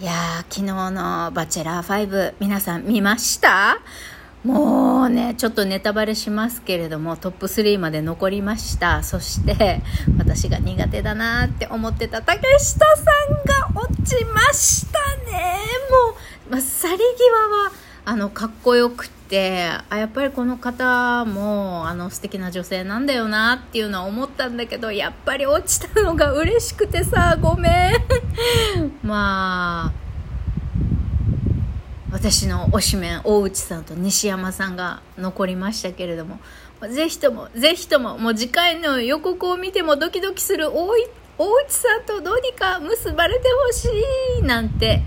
いやー昨日の「バチェラー5」皆さん見ました？もうねちょっとネタバレしますけれどもトップ3まで残りました。そして私が苦手だなって思ってた竹下さんが落ちましたね。もう、まあ、去り際はあのかっこよくてあやっぱりこの方もあの素敵な女性なんだよなっていうのは思ったんだけどやっぱり落ちたのが嬉しくてさごめん。まあ私の推しメン大内さんと西山さんが残りましたけれどもぜひともぜひとももう次回の予告を見てもドキドキする大内さんとどうにか結ばれてほしいなんて、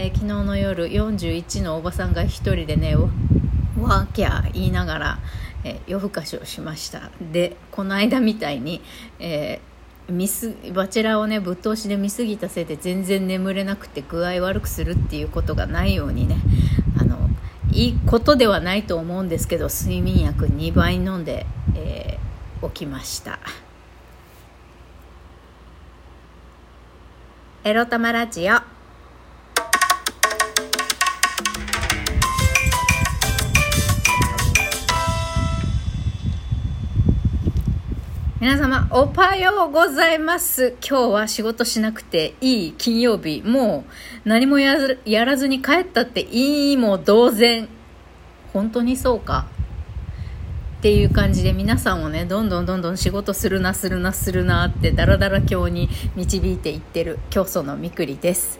えー、昨日の夜41のおばさんが1人でねワーキャー言いながら、えー、夜更かしをしました。でこの間みたいに、えーミスバチェラーをねぶっ通しで見すぎたせいで全然眠れなくて具合悪くするっていうことがないようにねあのいいことではないと思うんですけど睡眠薬2倍飲んで、えー、起きました。エロ玉ラジオ。皆様おはようございます。今日は仕事しなくていい金曜日。もう何もやらずに帰ったっていいも同然。本当にそうか？っていう感じで皆さんをねどんどんどんどん仕事するなするなするなってダラダラ今日に導いていってる教祖のみくりです。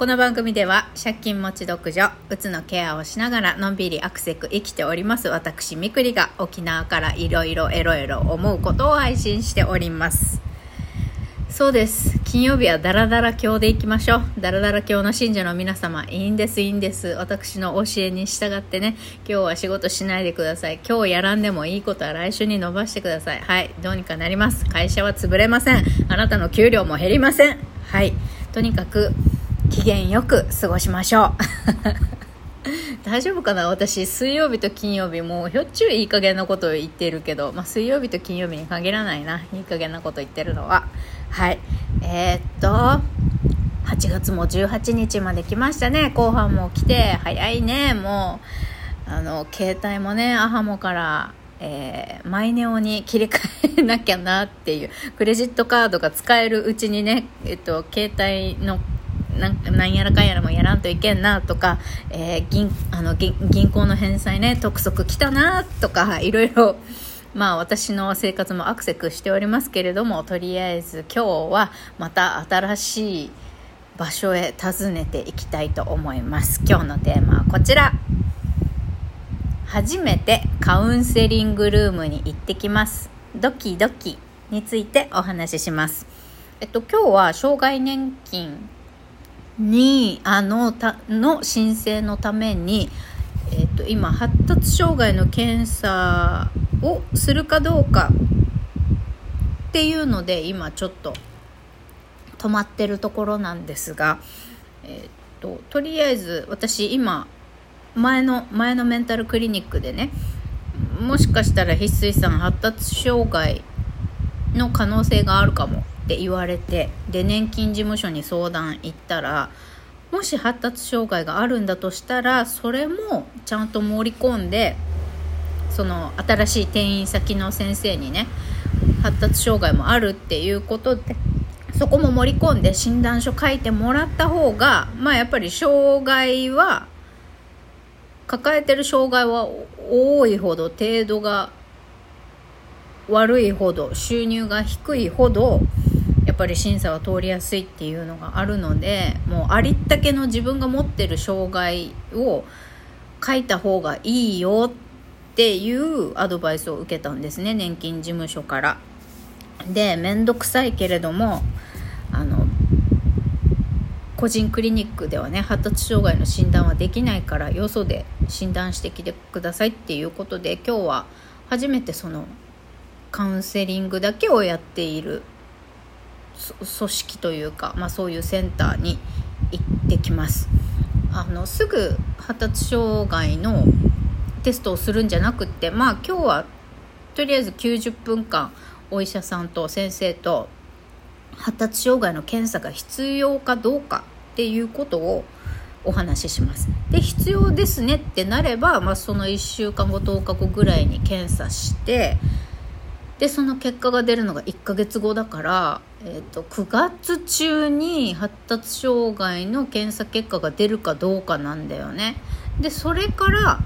この番組では借金持ち独女うつのケアをしながらのんびりアクセク生きております。私みくりが沖縄からいろいろエロエロ思うことを配信しております。そうです。金曜日はダラダラ教でいきましょう。ダラダラ教の信者の皆様いいんですいいんです。私の教えに従ってね。今日は仕事しないでください。今日やらんでもいいことは来週に伸ばしてください。はい。どうにかなります。会社は潰れません。あなたの給料も減りません。はい。とにかく機嫌よく過ごしましょう。大丈夫かな？私水曜日と金曜日もうひょっちゅういい加減なことを言ってるけど、まあ、水曜日と金曜日に限らないな。いい加減なこと言ってるのは。はい。えー、っと8月も18日まで来ましたね。後半も来て早いね。もうあの携帯もねアハモからえー、マイネオに切り替えなきゃなっていう。クレジットカードが使えるうちにね、えっと、携帯のなんやらかんやらもやらんといけんなとか、えー、銀あの銀行の返済ね督促来たなとかいろいろまあ私の生活もアクセクしておりますけれどもとりあえず今日はまた新しい場所へ訪ねていきたいと思います。今日のテーマはこちら。初めてカウンセリングルームに行ってきます。ドキドキについてお話しします。えっと今日は障害年金にあのたの申請のために、えーと、今発達障害の検査をするかどうかっていうので今ちょっと止まってるところなんですが、えーと、とりあえず私今前の前のメンタルクリニックでねもしかしたら翡翠さん発達障害の可能性があるかも。って言われてで年金事務所に相談行ったらもし発達障害があるんだとしたらそれもちゃんと盛り込んでその新しい転院先の先生にね発達障害もあるっていうことでそこも盛り込んで診断書書いてもらった方がまあやっぱり障害は抱えてる障害は多いほど程度が悪いほど収入が低いほどやっぱり審査は通りやすいっていうのがあるのでもうありったけの自分が持ってる障害を書いた方がいいよっていうアドバイスを受けたんですね年金事務所から。で面倒くさいけれどもあの個人クリニックではね発達障害の診断はできないからよそで診断してきてくださいっていうことで今日は初めてそのカウンセリングだけをやっている組織というか、まあ、そういうセンターに行ってきます。あのすぐ発達障害のテストをするんじゃなくってまあ今日はとりあえず90分間お医者さんと先生と発達障害の検査が必要かどうかっていうことをお話しします。で必要ですねってなれば、まあ、その1週間後10日後ぐらいに検査してでその結果が出るのが1ヶ月後だから、えーと、9月中に発達障害の検査結果が出るかどうかなんだよね。でそれから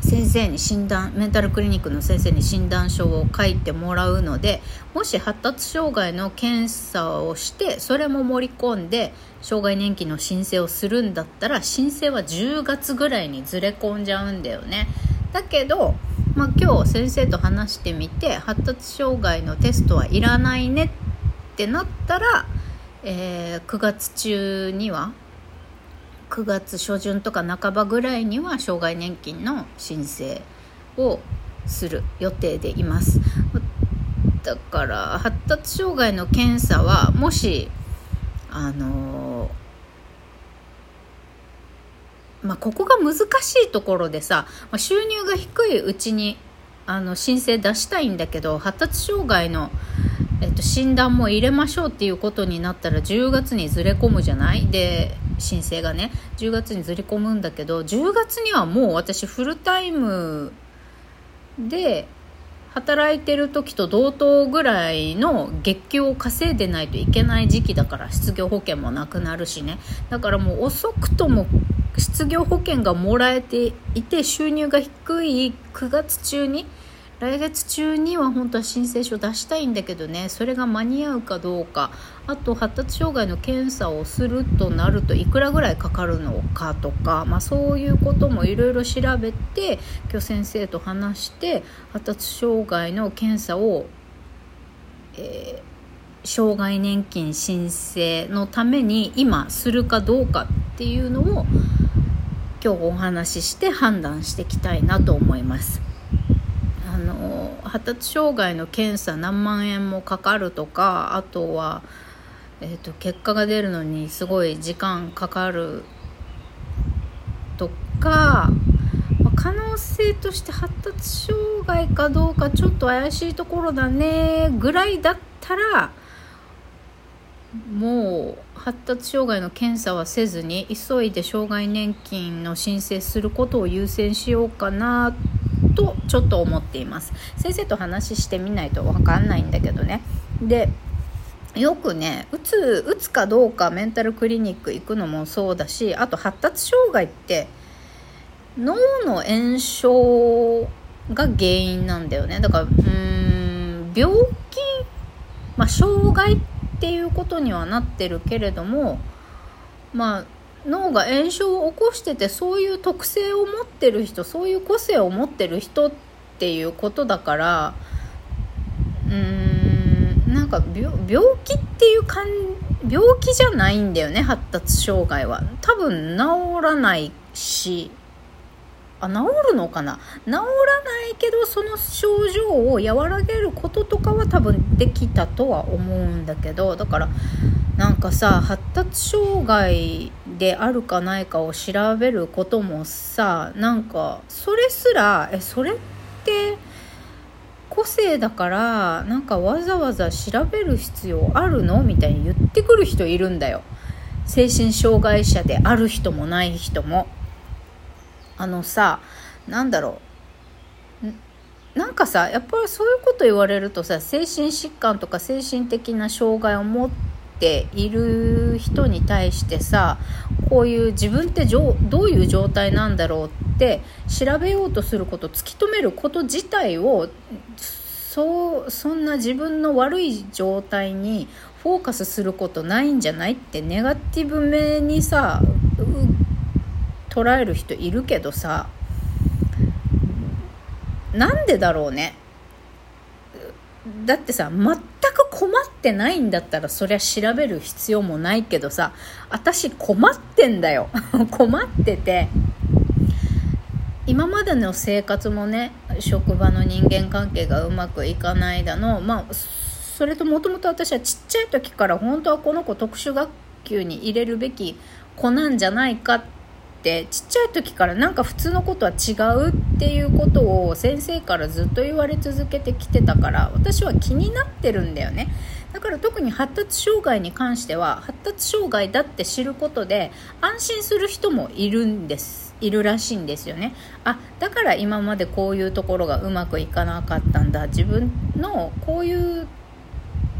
先生に診断メンタルクリニックの先生に診断書を書いてもらうのでもし発達障害の検査をしてそれも盛り込んで障害年金の申請をするんだったら申請は10月ぐらいにずれ込んじゃうんだよね。だけど、まあ、今日先生と話してみて発達障害のテストはいらないねってなったら、えー、9月中には9月初旬とか半ばぐらいには障害年金の申請をする予定でいます。だから発達障害の検査はもしあのまあ、ここが難しいところでさ、まあ、収入が低いうちにあの申請出したいんだけど発達障害の、えっと、診断も入れましょうっていうことになったら10月にずれ込むじゃない？で申請がね。10月にずり込むんだけど10月にはもう私フルタイムで働いてる時と同等ぐらいの月給を稼いでないといけない時期だから失業保険もなくなるしね。だからもう遅くとも失業保険がもらえていて収入が低い9月中に来月中には本当は申請書出したいんだけどねそれが間に合うかどうかあと発達障害の検査をするとなるといくらぐらいかかるのかとか、まあ、そういうこともいろいろ調べて今日先生と話して発達障害の検査を、えー、障害年金申請のために今するかどうかっていうのを今日お話しして判断していきたいなと思います。発達障害の検査何万円もかかるとかあとは、えーと、結果が出るのにすごい時間かかるとか、まあ、可能性として発達障害かどうかちょっと怪しいところだねぐらいだったらもう発達障害の検査はせずに急いで障害年金の申請することを優先しようかなってとちょっと思っています。先生と話してみないと分かんないんだけどね。でよくねうつうつかどうかメンタルクリニック行くのもそうだしあと発達障害って脳の炎症が原因なんだよね。だからうーん病気まあ障害っていうことにはなってるけれどもまあ脳が炎症を起こしててそういう特性を持ってる人そういう個性を持ってる人っていうことだからうーんなんか病気っていうかん病気じゃないんだよね発達障害は。多分治らないしあ治るのかな？治らないけどその症状を和らげることとかは多分できたとは思うんだけどだからなんかさ発達障害であるかないかを調べることもさなんかそれすらえそれって個性だからなんかわざわざ調べる必要あるの？みたいに言ってくる人いるんだよ。精神障害者である人もない人も。あのさなんだろう。なんかさやっぱりそういうこと言われるとさ精神疾患とか精神的な障害を持ってている人に対してさこういう自分ってどういう状態なんだろうって調べようとすること突き止めること自体をそうそんな自分の悪い状態にフォーカスすることないんじゃないってネガティブめにさ捉える人いるけどさなんでだろうね。だってさ全く困ってないんだったらそりゃ調べる必要もないけどさ私困ってんだよ。困ってて。今までの生活もね職場の人間関係がうまくいかないだのまあそれともともと私はちっちゃい時から本当はこの子特殊学級に入れるべき子なんじゃないかってちっちゃい時からなんか普通のことは違うっていうことを先生からずっと言われ続けてきてたから私は気になってるんだよね。だから特に発達障害に関しては発達障害だって知ることで安心する人もいるんです。いるらしいんですよね。あだから今までこういうところがうまくいかなかったんだ。自分のこういう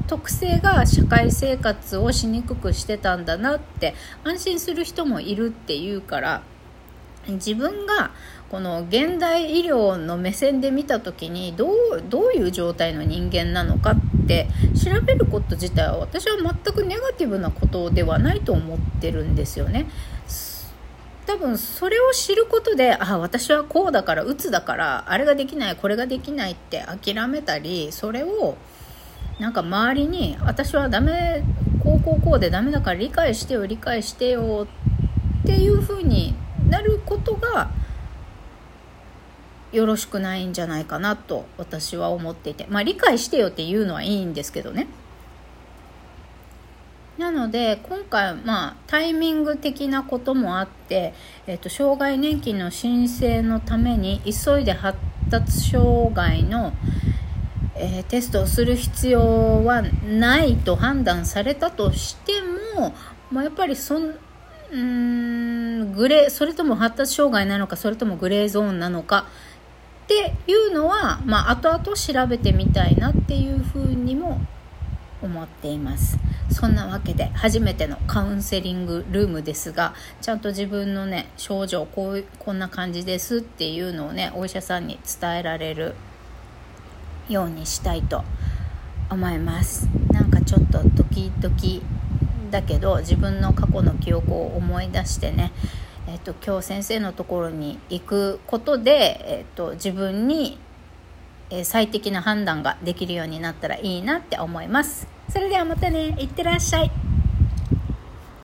特性が社会生活をしにくくしてたんだなって安心する人もいるっていうから自分がこの現代医療の目線で見た時にどうどういう状態の人間なのかって調べること自体は私は全くネガティブなことではないと思ってるんですよね。多分それを知ることであ私はこうだからうつだからあれができないこれができないって諦めたりそれをなんか周りに私はダメこうこうこうでダメだから理解してよ理解してよっていう風になることがよろしくないんじゃないかなと私は思っていて。まあ理解してよっていうのはいいんですけどね。なので今回まあタイミング的なこともあって、えーと、障害年金の申請のために急いで発達障害の、えー、テストをする必要はないと判断されたとしても、まあ、やっぱりそんうんグレーそれとも発達障害なのかそれともグレーゾーンなのかっていうのは、まあ、後々調べてみたいなっていうふうにも思っています。そんなわけで初めてのカウンセリングルームですがちゃんと自分のね症状こうこんな感じですっていうのをねお医者さんに伝えられるようにしたいと思います。なんかちょっとドキドキだけど自分の過去の記憶を思い出してねえっと、今日先生のところに行くことで、えっと、自分に最適な判断ができるようになったらいいなって思います。それではまたね、いってらっしゃい。